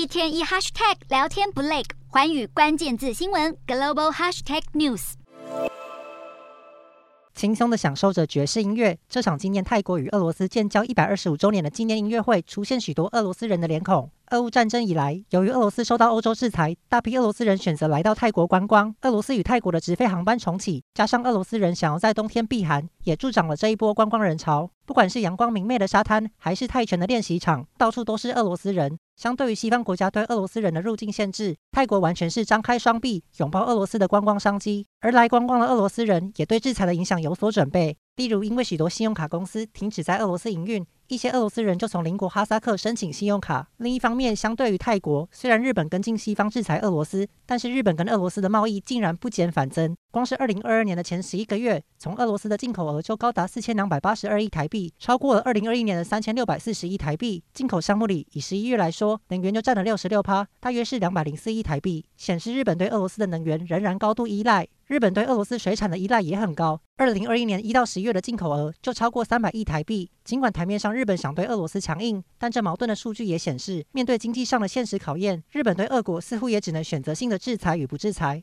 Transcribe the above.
一天一 hashtag 聊天不累，寰宇关键字新闻 global hashtag news。轻松的享受着爵士音乐。这场纪念泰国与俄罗斯建交一百二十五周年的纪念音乐会，出现许多俄罗斯人的脸孔。俄乌战争以来，由于俄罗斯受到欧洲制裁，大批俄罗斯人选择来到泰国观光。俄罗斯与泰国的直飞航班重启，加上俄罗斯人想要在冬天避寒，也助长了这一波观光人潮。不管是阳光明媚的沙滩，还是泰拳的练习场，到处都是俄罗斯人。相对于西方国家对俄罗斯人的入境限制，泰国完全是张开双臂拥抱俄罗斯的观光商机。而来观光的俄罗斯人也对制裁的影响有所准备，例如因为许多信用卡公司停止在俄罗斯营运。一些俄罗斯人就从邻国哈萨克申请信用卡。另一方面，相对于泰国，虽然日本跟进西方制裁俄罗斯，但是日本跟俄罗斯的贸易竟然不减反增。光是二零二二年的前十一个月，从俄罗斯的进口额就高达四千两百八十二亿台币，超过了二零二一年的三千六百四十亿台币。进口项目里，以十一月来说，能源就占了六十六趴，大约是两百零四亿台币，显示日本对俄罗斯的能源仍然高度依赖。日本对俄罗斯水产的依赖也很高，二零二一年一到十月的进口额就超过三百亿台币。尽管台面上日本想对俄罗斯强硬，但这矛盾的数据也显示，面对经济上的现实考验，日本对俄国似乎也只能选择性的制裁与不制裁。